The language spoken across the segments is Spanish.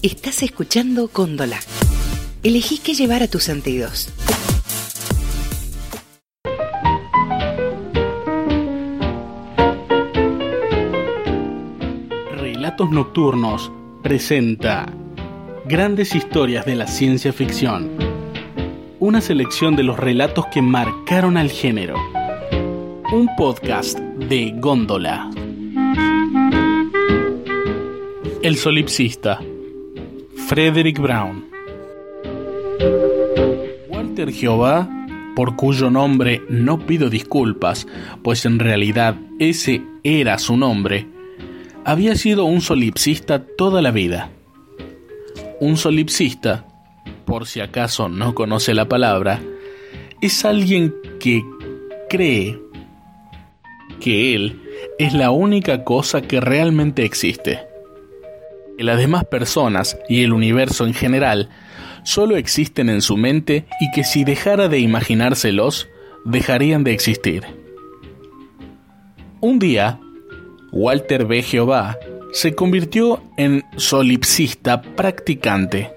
Estás escuchando Cóndola. Elegí qué llevar a tus sentidos. Relatos Nocturnos presenta Grandes historias de la ciencia ficción. Una selección de los relatos que marcaron al género. Un podcast de Góndola. El solipsista. Frederick Brown. Walter Jehová, por cuyo nombre no pido disculpas, pues en realidad ese era su nombre, había sido un solipsista toda la vida. Un solipsista, por si acaso no conoce la palabra, es alguien que cree que él es la única cosa que realmente existe. Que las demás personas y el universo en general solo existen en su mente y que si dejara de imaginárselos, dejarían de existir. Un día, Walter B. Jehová se convirtió en solipsista practicante.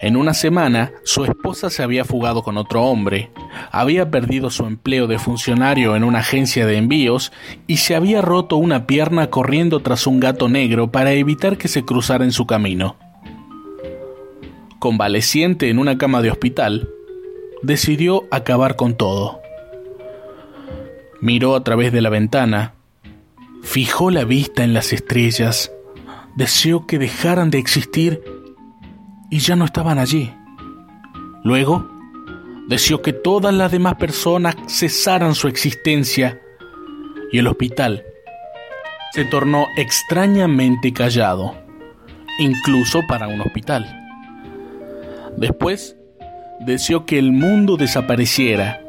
En una semana, su esposa se había fugado con otro hombre, había perdido su empleo de funcionario en una agencia de envíos y se había roto una pierna corriendo tras un gato negro para evitar que se cruzara en su camino. Convaleciente en una cama de hospital, decidió acabar con todo. Miró a través de la ventana, fijó la vista en las estrellas, deseó que dejaran de existir y ya no estaban allí. Luego, deseó que todas las demás personas cesaran su existencia y el hospital se tornó extrañamente callado, incluso para un hospital. Después, deseó que el mundo desapareciera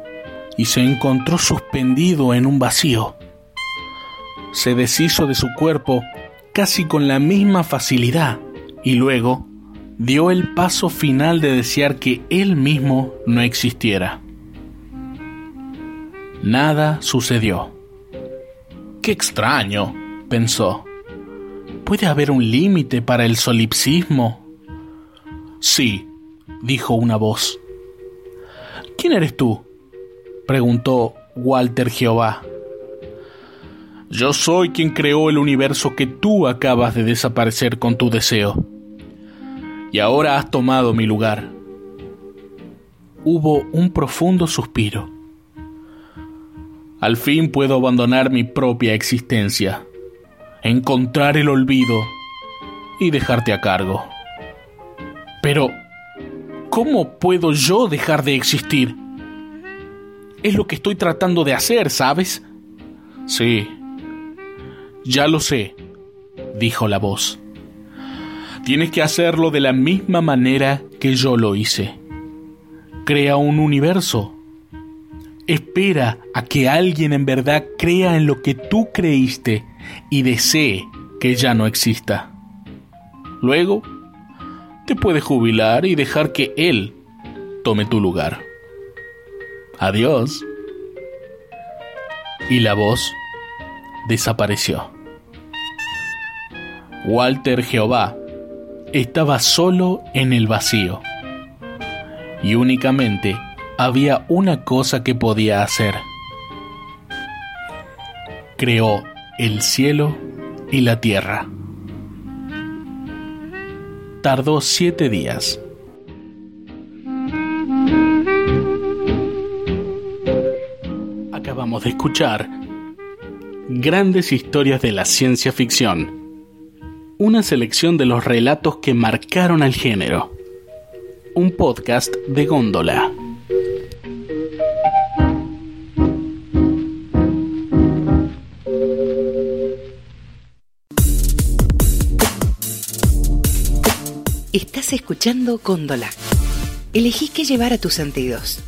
y se encontró suspendido en un vacío. Se deshizo de su cuerpo casi con la misma facilidad y luego dio el paso final de desear que él mismo no existiera. Nada sucedió. Qué extraño, pensó. ¿Puede haber un límite para el solipsismo? Sí, dijo una voz. ¿Quién eres tú? preguntó Walter Jehová. Yo soy quien creó el universo que tú acabas de desaparecer con tu deseo y ahora has tomado mi lugar. Hubo un profundo suspiro. Al fin puedo abandonar mi propia existencia, encontrar el olvido y dejarte a cargo. Pero, ¿cómo puedo yo dejar de existir? Es lo que estoy tratando de hacer, ¿sabes? Sí, ya lo sé, dijo la voz. Tienes que hacerlo de la misma manera que yo lo hice. Crea un universo. Espera a que alguien en verdad crea en lo que tú creíste y desee que ya no exista. Luego, te puedes jubilar y dejar que él tome tu lugar. Adiós. Y la voz desapareció. Walter Jehová estaba solo en el vacío. Y únicamente había una cosa que podía hacer. Creó el cielo y la tierra. Tardó siete días. Acabamos de escuchar grandes historias de la ciencia ficción una selección de los relatos que marcaron al género. Un podcast de góndola. Estás escuchando Góndola. Elegí qué llevar a tus sentidos.